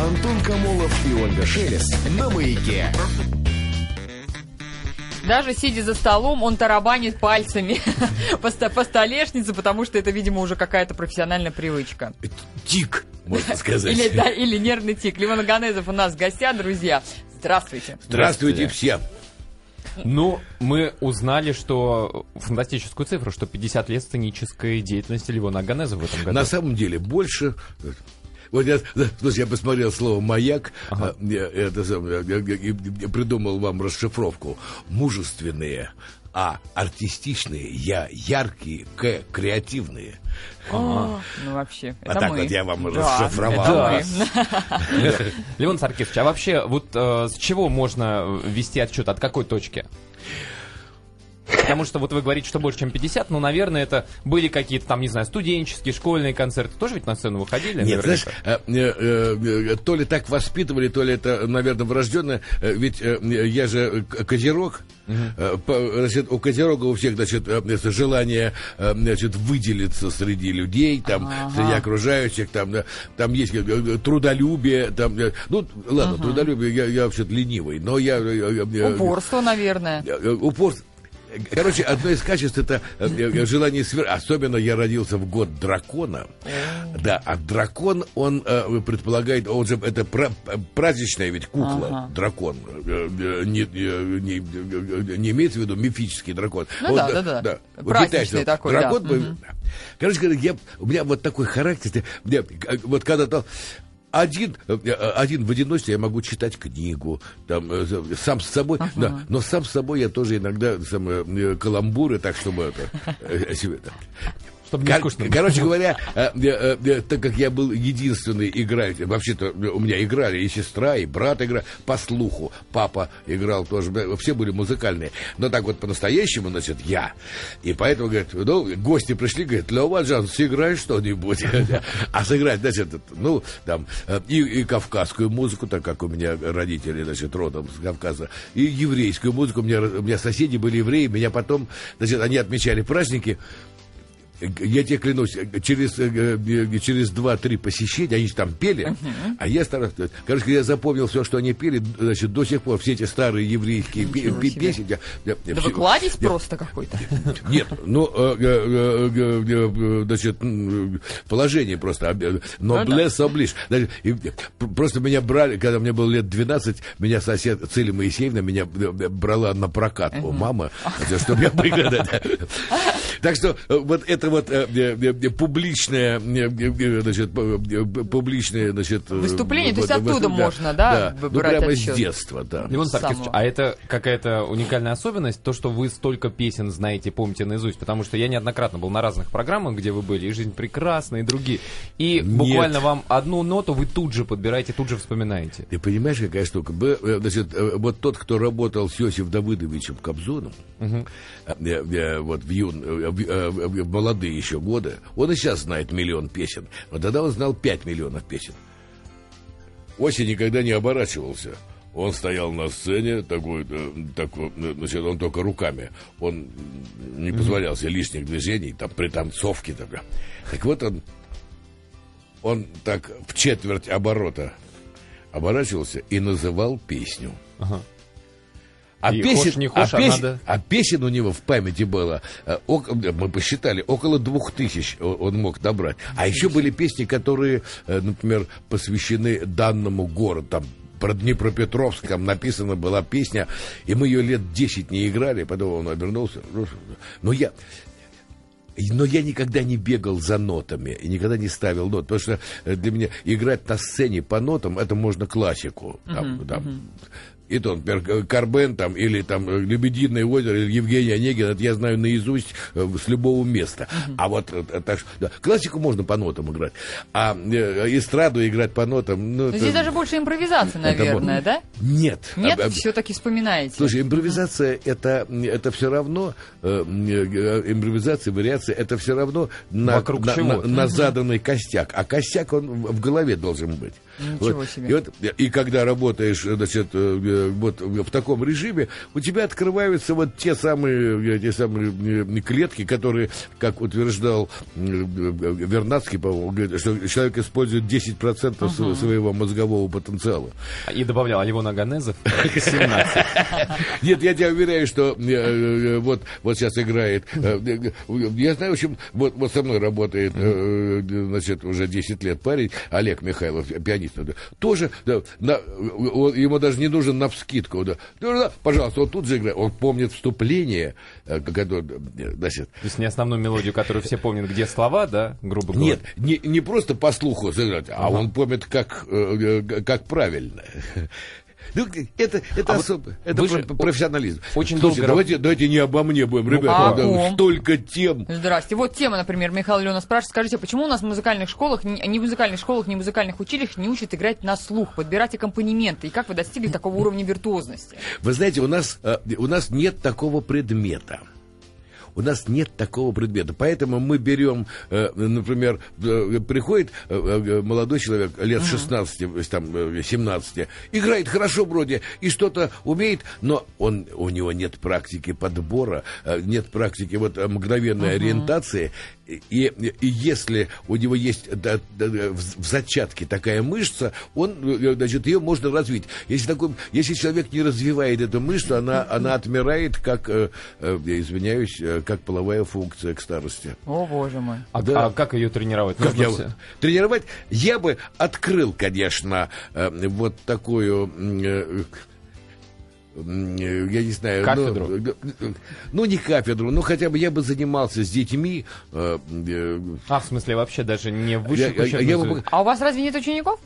Антон Камолов и Ольга Шелест на маяке. Даже сидя за столом, он тарабанит пальцами по, по столешнице, потому что это, видимо, уже какая-то профессиональная привычка. Тик, можно сказать. Или, да, или нервный тик. Лимон Аганезов у нас в гостях, друзья. Здравствуйте. Здравствуйте всем. Ну, мы узнали, что фантастическую цифру, что 50 лет сценической деятельности Левона Аганеза в этом году. На самом деле больше вот я, слушай, я посмотрел слово «маяк», ага. я, это, я, придумал вам расшифровку. Мужественные, а артистичные, я яркие, к креативные. Ага. Ну, вообще, это А так вот я вам да, расшифровал. Леон Саркисович, а вообще, вот э, с чего можно вести отчет, от какой точки? Потому что вот вы говорите, что больше, чем 50, ну, наверное, это были какие-то там, не знаю, студенческие, школьные концерты. Тоже ведь на сцену выходили? Нет, знаешь, э, э, э, то ли так воспитывали, то ли это, наверное, врожденное. Ведь я же козерог. Угу. Значит, у козерога у всех, значит, желание, значит, выделиться среди людей, там, ага. среди окружающих, там, там есть трудолюбие, там, ну, ладно, ага. трудолюбие, я, я вообще-то ленивый, но я... Упорство, наверное. Упорство, Короче, одно из качеств это э, э, желание свер... Особенно я родился в год дракона. Да, а дракон, он э, предполагает, он же это праздничная ведь кукла, ага. дракон. Не, не, не имеется в виду мифический дракон. Ну, да, да, да, да. Праздничный такой, дракон, да. Короче говоря, я, у меня вот такой характер. Мне, вот когда-то один, э, один в одиночестве я могу читать книгу, там, э, сам с собой, ага. да, но сам с собой я тоже иногда сам, э, каламбуры, так чтобы это, себе, так, чтобы не скучно было. Короче говоря, э, э, э, так как я был единственный играть, вообще-то у меня играли и сестра, и брат играл, по слуху, папа играл тоже, все были музыкальные, но так вот по-настоящему, значит, я. И поэтому, говорит, ну, гости пришли, говорят, Лева Джан, сыграй что-нибудь. А сыграть, значит, ну, там, и, и кавказскую музыку, так как у меня родители, значит, родом с Кавказа, и еврейскую музыку, у меня, у меня соседи были евреи, меня потом, значит, они отмечали праздники, я тебе клянусь, через, э, э, через два-три посещения, они там пели, uh-huh. а я старался... Короче, я запомнил все, что они пели, значит, до сих пор, все эти старые еврейские песни. Я, я, да вы кладезь я, просто какой-то. Нет, ну, э, значит, положение просто. Ноблес ну, оближ. Просто меня брали, когда мне было лет 12, меня сосед Целия Моисеевна меня брала на прокат у мамы, чтобы я выиграл. Так что вот это вот э, э, э, публичное, значит, публичное, значит... Выступление, то есть оттуда можно, да, да. Ну, прямо отчет. с детства, да. Леон Саркисович, а это какая-то уникальная особенность, то, что вы столько песен знаете, помните наизусть, потому что я неоднократно был на разных программах, где вы были, и «Жизнь прекрасна», и другие, и Нет. буквально вам одну ноту вы тут же подбираете, тут же вспоминаете. Ты понимаешь, какая штука? Значит, вот тот, кто работал с Иосиф Давыдовичем Кобзоном, угу. вот в, юн, в, в молодые еще годы, он и сейчас знает миллион песен. Но тогда он знал пять миллионов песен. Осень никогда не оборачивался. Он стоял на сцене, такой, э, такой, э, значит, он только руками. Он не позволял себе лишних движений, там, пританцовки. Так, так вот он, он так в четверть оборота оборачивался и называл песню. Ага. А, и песен, не хочешь, а, а, песен, надо... а песен у него в памяти было, э, мы посчитали, около двух тысяч он мог набрать. А еще были песни, которые, э, например, посвящены данному городу, там про Днепропетровск там написана была песня, и мы ее лет 10 не играли, потом он обернулся. Но я, но я никогда не бегал за нотами и никогда не ставил нот, потому что э, для меня играть на сцене по нотам это можно классику. Там, uh-huh, там, uh-huh и то, например, Карбен там, или там Лебединое озеро, или Евгений Онегин, это я знаю наизусть э, с любого места. Uh-huh. А вот э, так, да, классику можно по нотам играть, а э, эстраду играть по нотам... Ну, это, здесь даже больше импровизация, наверное, это, да? Нет. Нет, а, все-таки вспоминаете. Слушай, импровизация uh-huh. это, это все равно, э, импровизация, вариация, это все равно на, Вокруг на, чего? на, на заданный костяк. А костяк, он в голове должен быть. Ничего вот. себе. И, вот, и когда работаешь, значит, э, вот в таком режиме, у тебя открываются вот те самые, те самые э, клетки, которые, как утверждал э, э, Вернадский, по-моему, говорит, что человек использует 10% uh своего мозгового потенциала. И добавлял Аливон Аганезов 17. Нет, я тебя уверяю, что вот, вот сейчас играет. я знаю, в общем, вот, вот со мной работает, значит, уже 10 лет парень, Олег Михайлов, пианист. Тоже, да, на- он- ему даже не нужен на вскидку. Да, Да, пожалуйста, вот тут же играет. Он помнит вступление, которое, э, значит, То есть не основную мелодию, которую все помнят, где слова, да, грубо говоря. нет, не, не просто по слуху сыграть, а он помнит, как, э, э, как правильно. Ну, это, это А особо, это про- профессионализм. очень Слушайте, долго давайте, давайте не обо мне будем, ребята, а о да, столько тем. Здрасте. Вот тема, например, Михаил Леонов спрашивает, скажите, почему у нас в музыкальных школах, ни в музыкальных школах, ни в музыкальных училищах не учат играть на слух, подбирать аккомпанементы? И как вы достигли такого уровня виртуозности? Вы знаете, у нас, э, у нас нет такого предмета. У нас нет такого предмета. Поэтому мы берем, э, например, э, приходит э, молодой человек лет 16, э, там, э, 17, играет хорошо вроде и что-то умеет, но он, у него нет практики подбора, нет практики вот мгновенной ориентации. И, и если у него есть да, да, в в зачатке такая мышца, он, э, значит, ее можно развить. Если, такой, если человек не развивает эту мышцу, она, она отмирает, как, э, э, я извиняюсь, как половая функция к старости. О, боже мой. А, Да. а как ее тренировать? Как я все- тренировать? Я бы открыл, конечно, вот такую, я не знаю, Кафедру? Ну, ну, не кафедру, но хотя бы я бы занимался с детьми. э, э, А, в смысле, вообще даже не в Я- высших я- учебных я бы заведениях? А у вас разве нет учеников?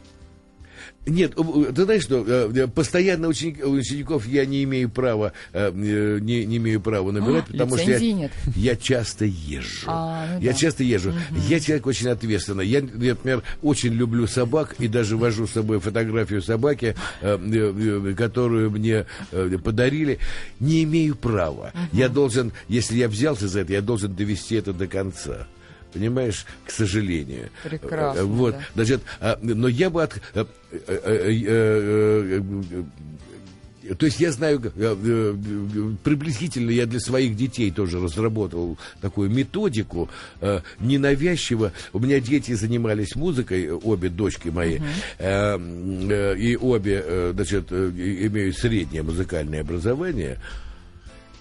Нет, э, ты знаешь что, э, э, постоянно ученик- учеников я не имею права, э, э, не, не имею права набирать, потому что я, нет. я часто езжу. А, ну я да. часто езжу. Я человек очень ответственный. Я, например, очень люблю собак и даже вожу с собой фотографию собаки, э, э, э, которую мне э, подарили. Не имею права. Я должен, если я взялся за это, я должен довести это до конца. Понимаешь, к сожалению. Прекрасно, Э, Вот, да. значит, а, но я бы от, э, э, то есть я знаю, приблизительно я для своих детей тоже разработал такую методику ненавязчиво. У меня дети занимались музыкой, обе дочки мои, э, и обе, значит, имеют среднее музыкальное образование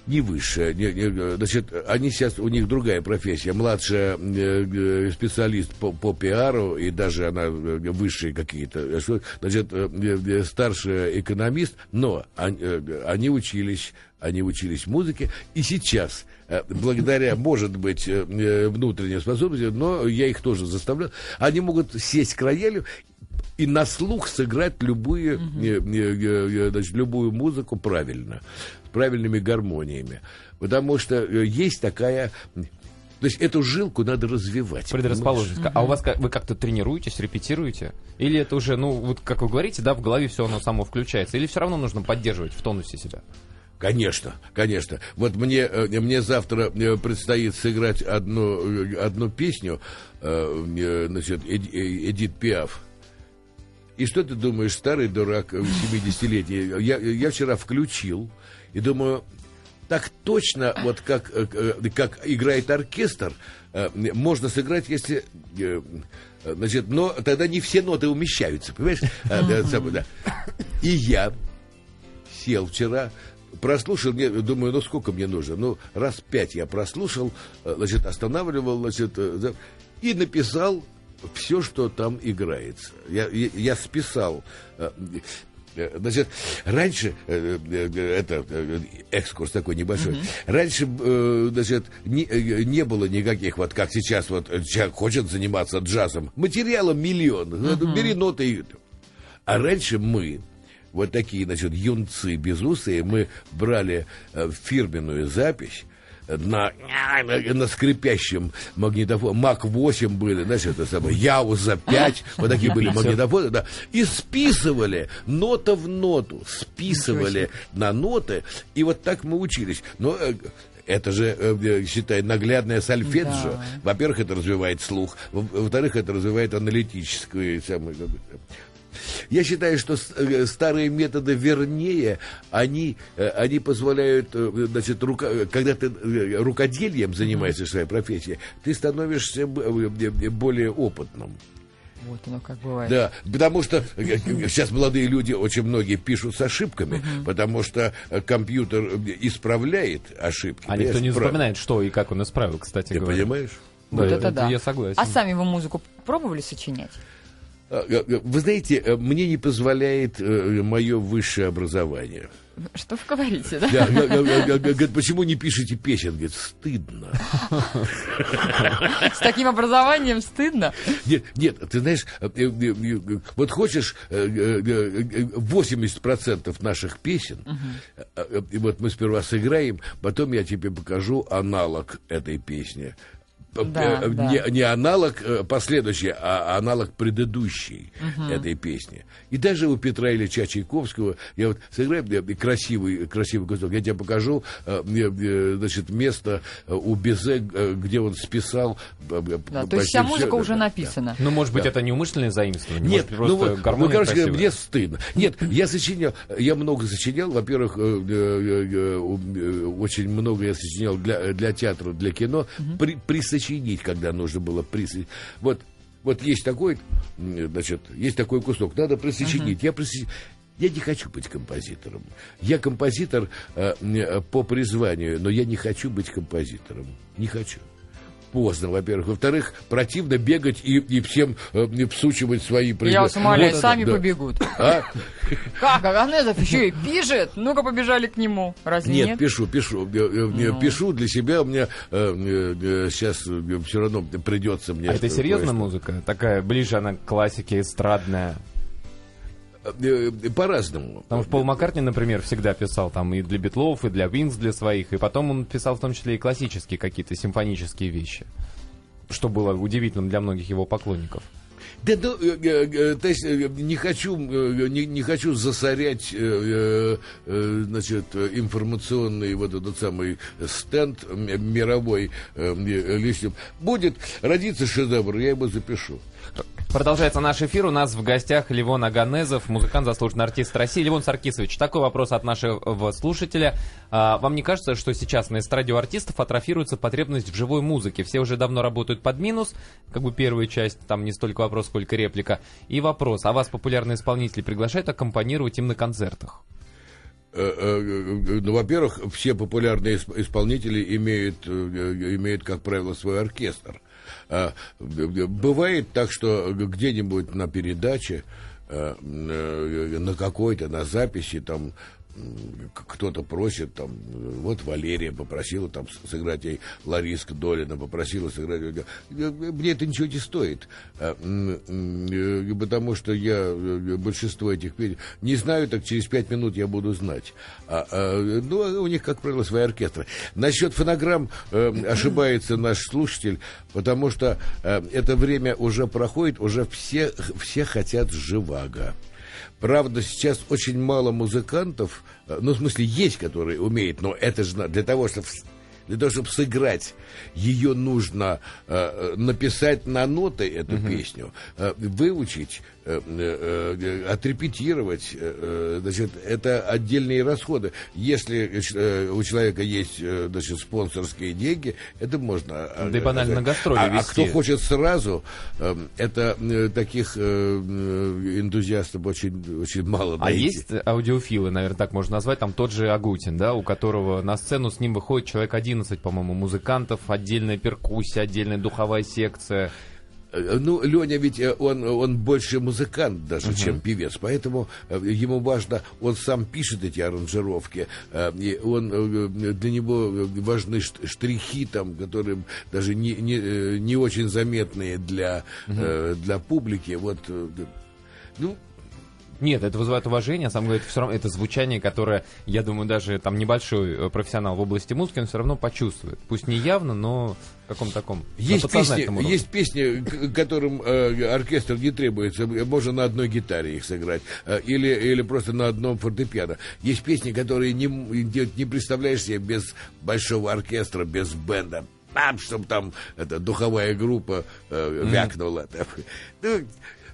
не высшая. Не, не, значит, они сейчас, у них другая профессия. Младшая э, э, специалист по, по пиару, и даже она э, высшие какие-то. Значит, э, старшая экономист, но они, они учились они учились музыке, и сейчас, благодаря, может быть, внутренней способности, но я их тоже заставлял, они могут сесть к роялю и на слух сыграть любые, э, значит, любую музыку правильно, с правильными гармониями. Потому что э, есть такая... То есть эту жилку надо развивать. Предрасположенность. А у вас как- вы как-то тренируетесь, репетируете? Или это уже, ну, вот как вы говорите, да, в голове все оно само включается? Или все равно нужно поддерживать в тонусе себя? Конечно, конечно. Вот мне, э, мне завтра э, предстоит сыграть одну, одну песню, значит, Эди- Эдит Пиаф. И что ты думаешь, старый дурак, э, 70-летний? Я, я вчера включил и думаю, так точно, вот как, э, э, как играет оркестр, э, можно сыграть, если... Значит, но тогда не все ноты умещаются, понимаешь? И я сел вчера, прослушал, мне, думаю, ну сколько мне нужно? Ну, раз пять я прослушал, значит, останавливал, значит, и написал все, что там играется. Я, я, я списал. э, э, Значит, раньше, э, это экскурс такой небольшой, раньше, э, значит, не, не было никаких, вот как сейчас, вот человек хочет заниматься джазом, материала миллион, Ну, бери ноты и... А раньше мы, вот такие, значит, юнцы безусые, мы брали фирменную запись на, на, на скрипящем магнитофоне. МАК-8 были, знаешь, это самое, Яуза 5, вот такие были магнитофоны, да, и списывали нота в ноту, списывали на ноты, и вот так мы учились. Но э, это же, э, считай, наглядное сольфеджио. Да. Во-первых, это развивает слух, во- во-вторых, это развивает аналитическую самую, Я считаю, что э, старые методы вернее, они, э, они позволяют, э, значит, рука- когда ты рукоделием занимаешься своей профессией, ты становишься более опытным. Вот оно как бывает. Да, потому что сейчас молодые люди, очень многие пишут с ошибками, потому что компьютер исправляет ошибки. А никто не прав- вспоминает, что и как он исправил, кстати Ты говоря. понимаешь? Вот Да, это да. Я согласен. А сами вы музыку пробовали сочинять? А, э, э, Вы знаете, э, мне не позволяет мое высшее образование. Что вы говорите, да? Говорит, почему не пишете песен? Говорит, стыдно. С таким образованием стыдно. Нет, нет, ты знаешь, э, э, э, вот хочешь э, э, э, 80% наших песен, э, э, и вот мы сперва сыграем, потом я тебе покажу аналог этой песни. П- Да, э, да. Не, не аналог э, последующий, а аналог предыдущей этой песни. И даже у Петра Ильича Чайковского, я вот сыграю э, красивый, красивый кусок, я тебе покажу, э, э, значит, место э, у Безе, э, где он списал. э, э, Да, то есть вся музыка да, уже да, да. Ну, может быть, это неумышленное заимствование? Нет, может, ну просто вот, ну, короче говоря, красивая? мне стыдно. Нет, я сочинял, я много сочинял, во-первых, э, э, э, э, очень много я сочинял для, для театра, для кино, при, присочинить, когда нужно было присочинить. Вот, вот есть такой, значит, есть такой кусок, надо присочинить. Я присоч- Я не хочу быть композитором. Я композитор э, по призванию, но я не хочу быть композитором. Не хочу. Поздно, во-первых. Во-вторых, противно бегать и, и всем э, всучивать свои Я произведения. вас умоляю, Вот, сами да. побегут. А? Как, Аганезов еще и пишет? Ну-ка, побежали к нему. Разве Нет, нет? пишу, пишу. Э, э, Ну. Пишу для себя. У меня сейчас все равно придется мне. А это серьезная музыка? Такая, ближе она к классике, эстрадная. Э, По-разному. Потому что Пол Маккартни, например, всегда писал там и для Битлов, и для Винс, для своих. И потом он писал в том числе и классические какие-то симфонические вещи. Что было удивительным для многих его поклонников. Да, ну, э, э, то есть не хочу, не, не хочу засорять, значит, информационный вот этот самый стенд мировой лишним. Будет родиться шедевр, я его запишу. Продолжается наш эфир. У нас в гостях Левон Аганезов, музыкант, заслуженный артист России. Левон Саркисович, такой вопрос от нашего слушателя. А, вам не кажется, что сейчас на эстраде у артистов атрофируется потребность в живой музыке? Все уже давно работают под минус, как бы первая часть, там не столько вопрос, сколько реплика. И вопрос, а вас популярные исполнители приглашают аккомпанировать им на концертах? Э, э, э, Ну, во-первых, все популярные исп- исполнители имеют, имеют, как правило, свой оркестр. Э, Бывает так, что где-нибудь на передаче, э, э, на какой-то, на записи, там, кто-то просит, там, вот Валерия попросила там сыграть ей Лариска Долина, попросила сыграть. Мне это ничего не стоит, а, э, потому что я э, большинство этих песен не знаю, так через пять минут я буду знать. А, а, ну, у них, как правило, свои оркестры. Насчет фонограмм э, ошибается наш слушатель, потому что это время уже проходит, уже все, все хотят живаго. Правда, сейчас очень мало музыкантов, э, ну, в смысле, есть, которые умеют, но это же для того, чтобы для того, чтобы сыграть, ее нужно э, э, написать на ноты эту песню, э, выучить, отрепетировать. э, э, значит, это отдельные расходы. Если э, у человека есть э, значит, спонсорские деньги, это можно. э, Да и банально э, на гастроли а, а везти. кто хочет сразу, э, это э, таких э, э, энтузиастов очень, очень мало. А найти. есть аудиофилы, наверное, так можно назвать, там тот же Агутин, да, у которого на сцену с ним выходит человек 11, по-моему, музыкантов, отдельная перкуссия, отдельная духовая секция. Э, Ну, Леня ведь э, он, он больше музыкант даже, чем певец, поэтому э, ему важно, он сам пишет эти аранжировки, он, для него важны шт- штрихи, там, которые даже не, не, не очень заметные для, э, для публики. Вот, ну, Нет, это вызывает уважение, сам говорит, все равно это звучание, которое, я думаю, даже там небольшой э, профессионал в области музыки, он все равно почувствует. Пусть не явно, но в каком таком Есть песни, уровне. есть песни, которым э, оркестр не требуется, можно на одной гитаре их сыграть, э, или, или просто на одном фортепиано. Есть песни, которые не, не, представляешь себе без большого оркестра, без бенда. Там, чтобы там эта духовая группа э, вякнула. там. Ну,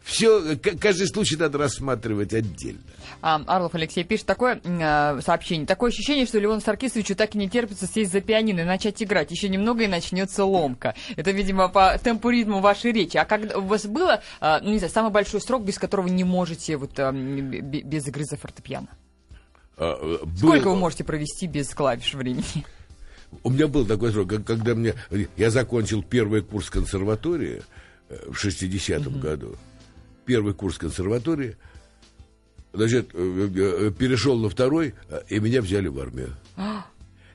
все, каждый случай надо рассматривать отдельно. А, Орлов Алексей пишет такое э, сообщение. Такое ощущение, что Леону Саркисовичу так и не терпится сесть за пианино и начать играть. Еще немного и начнется ломка. Это, видимо, по темпу ритму вашей речи. А когда у вас было, э, ну, не знаю, самый большой срок, без которого не можете вот э, без игры за фортепиано? А, э, был... Сколько вы можете провести без клавиш времени? У меня был такой срок, когда мне... Я закончил первый курс консерватории э, в 60-м угу. году. Первый курс консерватории. Значит, э, перешел на второй, и меня взяли в армию.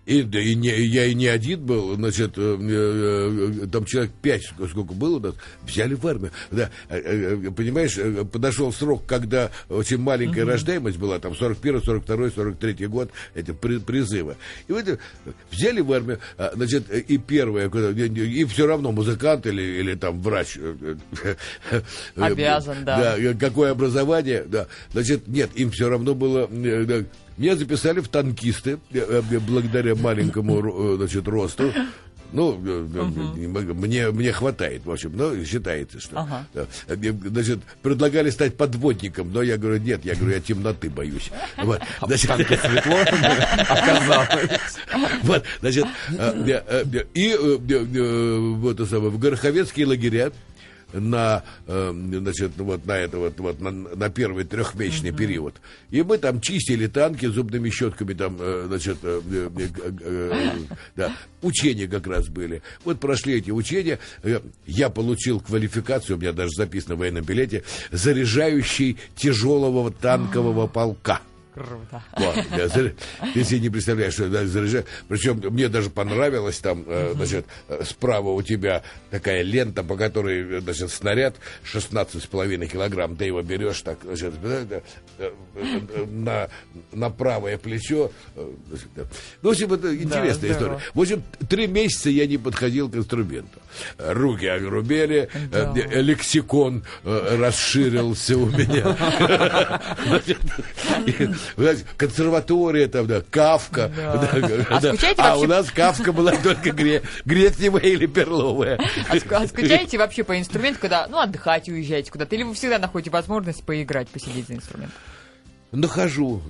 И, да, и не, я и не один был, значит, э, э, там человек пять, сколько было у нас, взяли в армию. Да, э, э, понимаешь, э, подошел срок, когда очень маленькая mm-hmm. рождаемость была, там 41, 42, 43 год, эти при, призывы. И вот взяли в армию, а, значит, и первое, и все равно музыкант или, или там врач. Обязан, да. Да, какое образование, да. Значит, нет, им все равно было меня записали в танкисты, э, э, благодаря маленькому э, значит, росту. Ну, угу. мне, мне хватает, в общем, но считается, что. Ага. Значит, предлагали стать подводником, но я говорю, нет, я говорю, я темноты боюсь. Вот, а значит, светло оказалось. Вот, значит, и вот, в Гороховецкие лагеря на, э, значит, вот на это вот, вот на, на первый трехмесячный mm-hmm. период. И мы там чистили танки зубными щетками, там, э, значит, э, э, э, э, да, учения как раз были. Вот прошли эти учения, я получил квалификацию, у меня даже записано в военном билете, заряжающий тяжелого танкового полка. Круто. Вот, я, ты себе не представляешь, что да, заряжаю. Причем мне даже понравилось там, э, значит, э, справа у тебя такая лента, по которой, значит, снаряд 16,5 килограмм, ты его берешь так, значит, э, на, на правое плечо. Ну, в общем, это интересная да, история. В общем, три месяца я не подходил к инструменту. Руки огрубели, да. лексикон расширился у меня консерватория там, да, Кавка. Да. Да, а, да. а у нас Кавка была только гре... или перловая. А, а скучаете вообще по инструменту, когда, ну, отдыхать уезжаете куда-то? Или вы всегда находите возможность поиграть, посидеть за инструмент? Нахожу.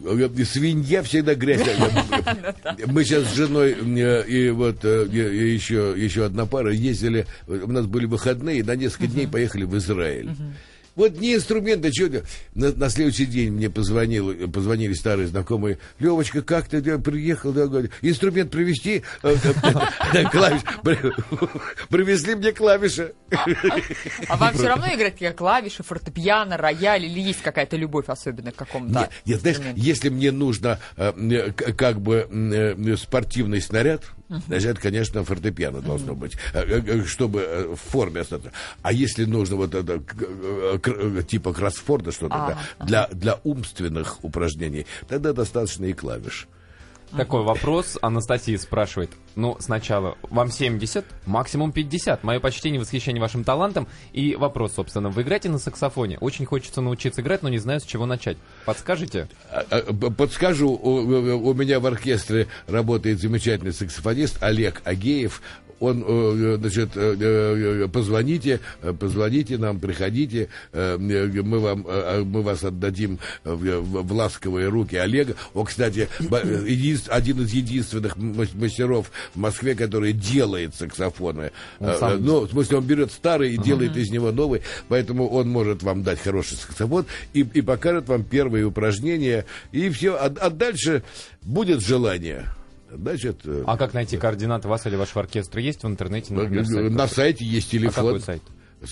Свинья всегда грязь. Мы сейчас с женой и вот еще, еще одна пара ездили, у нас были выходные, на несколько дней поехали в Израиль. Вот не инструменты, что на, на следующий день мне позвонил, позвонили старые знакомые. Левочка, как ты приехал? Да, говорит, инструмент привезти? Э, э, клавиш. Привезли мне клавиши. А вам все равно играть клавиши, фортепиано, рояль или есть какая-то любовь особенная к какому-то? Нет, знаешь, если мне нужно э, как бы спортивный снаряд, Значит, это, конечно, фортепиано должно быть, чтобы в форме остаться. А если нужно вот это типа Кроссфорда что-то, для, для умственных упражнений, тогда достаточно и клавиш. Такой вопрос. Анастасия спрашивает. Ну, сначала, вам 70, максимум 50. Мое почтение восхищение вашим талантом. И вопрос, собственно, вы играете на саксофоне? Очень хочется научиться играть, но не знаю, с чего начать. Подскажете? А, а, подскажу. У, у меня в оркестре работает замечательный саксофонист Олег Агеев он, э, значит, э, э, позвоните, позвоните нам, приходите, мы вам, мы вас отдадим в ласковые руки Олега. Он, кстати, один из единственных мастеров в Москве, который делает саксофоны. Ну, в смысле, он берет старый и делает из него новый, поэтому он может вам дать хороший саксофон и, и покажет вам первые упражнения, и все. А, а дальше будет желание. Значит, э, а как найти координаты вас или вашего оркестра? Есть в интернете, например, сайт? На сайте есть телефон. А какой сайт?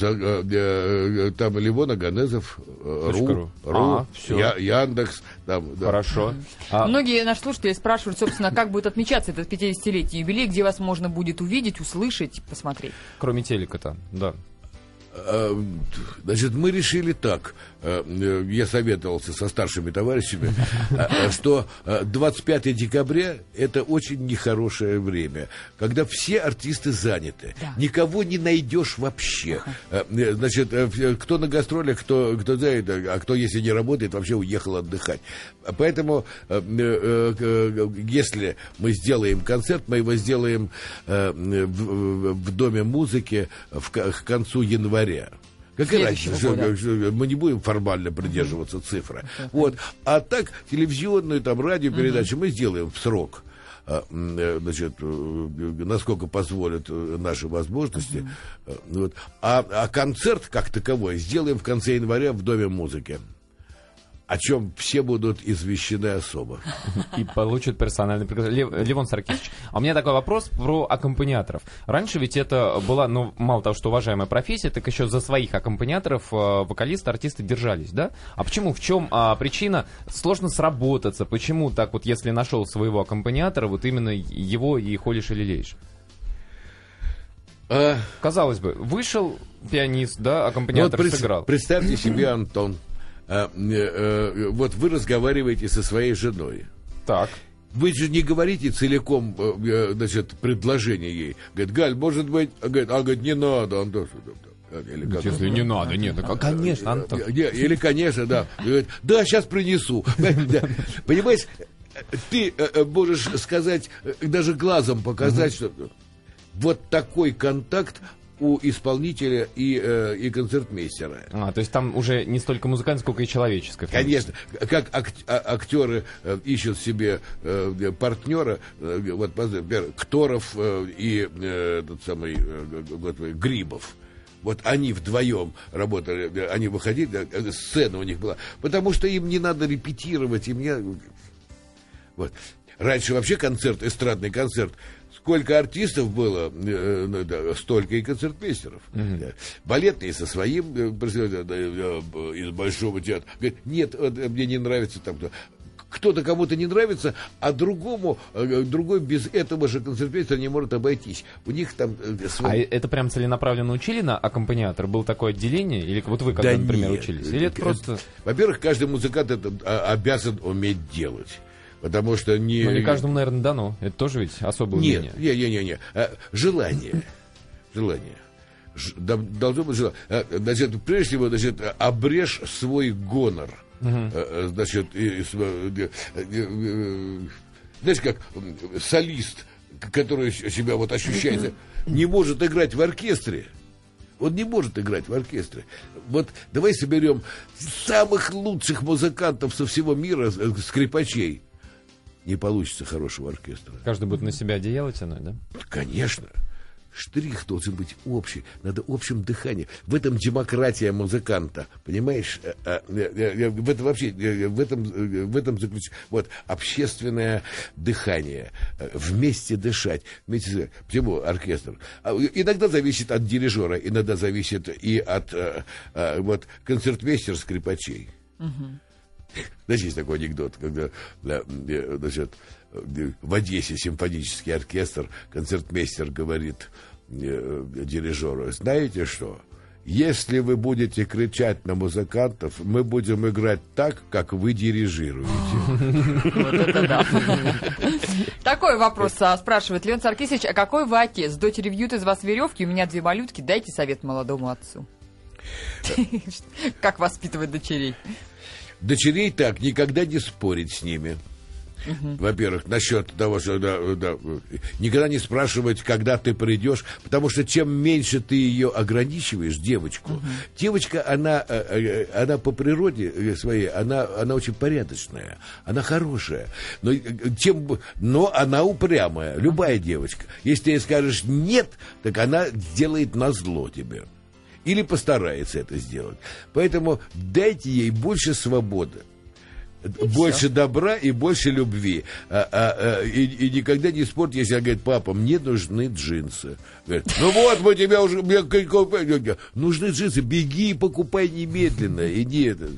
Э, э, там Ливона Ганезов, Ру, Ру, а, все. Я, Яндекс. Там, да. Хорошо. А... Многие наши слушатели спрашивают, собственно, как будет отмечаться этот 50-летний юбилей, где вас можно будет увидеть, услышать, посмотреть. Кроме телека-то, да. Значит, мы решили так. Э, э, я советовался со старшими товарищами, э, что 25 декабря это очень нехорошее время, когда все артисты заняты. Да. Никого не найдешь вообще. Значит, кто на гастролях, кто, кто знает, а кто, если не работает, вообще уехал отдыхать. Поэтому, если мы сделаем концерт, мы его сделаем в, Доме музыки к концу января. Года. что- что- мы не будем формально придерживаться цифры. Вот. А так, телевизионную, там, радиопередачи мы сделаем в срок. А, э, Значит, э, насколько позволят э, наши возможности. Э, Вот. А, а концерт, как таковой, сделаем в конце января в Доме музыки. О чем все будут извещены особо. И получит персональный приглашение. Лев- Левон Саркисович, а у меня такой вопрос про аккомпаниаторов. Раньше ведь это была, ну, мало того, что уважаемая профессия, так еще за своих аккомпаниаторов э, вокалисты, артисты держались, да? А почему? В чем а, причина? Сложно сработаться. Почему так вот, если нашел своего аккомпаниатора, вот именно его и холишь и лелеешь? А, Казалось бы, вышел пианист, да, Ну, вот аккомпаниатор пред- сыграл. Представьте себе, Антон, э, э, вот вы разговариваете со своей женой. Так. Вы же не говорите целиком, э, э, значит, предложение ей. Говорит, Галь, может быть, а говорит, а говорит, не надо, Антон. Или как Если не надо, нет, ну, конечно, Антон. Э, не, или, конечно, да. Говорит, да, сейчас принесу. Да. Понимаешь, ты можешь сказать, даже глазом показать, что вот такой контакт у исполнителя и, э, и концертмейстера. А, то есть там уже не столько музыкальное, сколько и человеческое. Конечно, как ак- а- актеры э, ищут себе э, партнера, э, вот, например, Кторов э, и э, тот самый э, господи, Грибов. Вот они вдвоем работали, они выходили, э, сцена у них была, потому что им не надо репетировать, им не... Вот. Раньше вообще концерт, эстрадный концерт, сколько артистов было, э, да, столько и концертмейстеров. Да. Балетные со своим э, э, из Большого театра. Говорит, нет, э, мне не нравится там кто. Кто-то кому-то не нравится, а другому, э, другой без этого же концертмейстера не может обойтись. У них там э, А свой... это прям целенаправленно учили на аккомпаниатор? Было такое отделение? Или вот вы, когда, Да например, нет. учились? Или это Э, просто... Во-первых, каждый музыкант это а, обязан уметь делать. Потому что не... Ну, не каждому, наверное, дано. Это тоже ведь особое Нет, умение. не, не, не, не. А, Желание. Желание. Ж- Должно быть желание. А, Значит, прежде всего, значит, обрежь свой гонор. Э, э, Значит, и- и э, э, э, знаешь, как солист, который себя вот ощущает, не может играть в оркестре. Он не может играть в оркестре. Вот давай соберем самых лучших музыкантов со всего мира, э, скрипачей. Не получится хорошего оркестра. Каждый будет на себя одеяло тянуть, да? Конечно. Штрих должен быть общий, надо общим дыханием. В этом демократия музыканта, понимаешь? Э, э, э, В этом вообще, в этом, в этом заключается. Вот, общественное дыхание, вместе дышать. Вместе, почему оркестр? А, Иногда зависит от дирижера, иногда зависит и от вот, концертмейстер скрипачей. Знаете, есть такой анекдот, когда да, значит, в Одессе симфонический оркестр, концертмейстер говорит э, дирижеру, знаете что, если вы будете кричать на музыкантов, мы будем играть так, как вы дирижируете. Такой вопрос а, спрашивает Леон Саркисович. А какой вы отец? Дочери вьют из вас веревки, у меня две малютки. Дайте совет молодому отцу. Как воспитывать дочерей? Дочерей так, никогда не спорить с ними. Во-первых, насчет того, что да, да, никогда не спрашивать, когда ты придешь, потому что чем меньше ты ее ограничиваешь, девочку, девочка, она, э, э, она по природе э, своей, она, она очень порядочная, она хорошая, но, э, б- но она упрямая, любая девочка. Если ты ей скажешь нет, так она сделает назло тебе. Или постарается это сделать. Поэтому дайте ей больше свободы. больше добра и больше любви. А, а, а, и, и никогда не спорьте, если она говорит, папа, мне нужны джинсы. Говорит, ну вот, мы тебя уже... мне Нужны джинсы, беги и покупай немедленно. Иди это.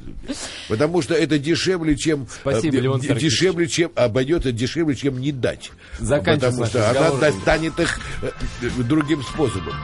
Потому что это дешевле, чем... Спасибо, э, Леон д- Саркисович. Дешевле, чем... Обойдется дешевле, чем не дать. Потому что она достанет их э, другим способом.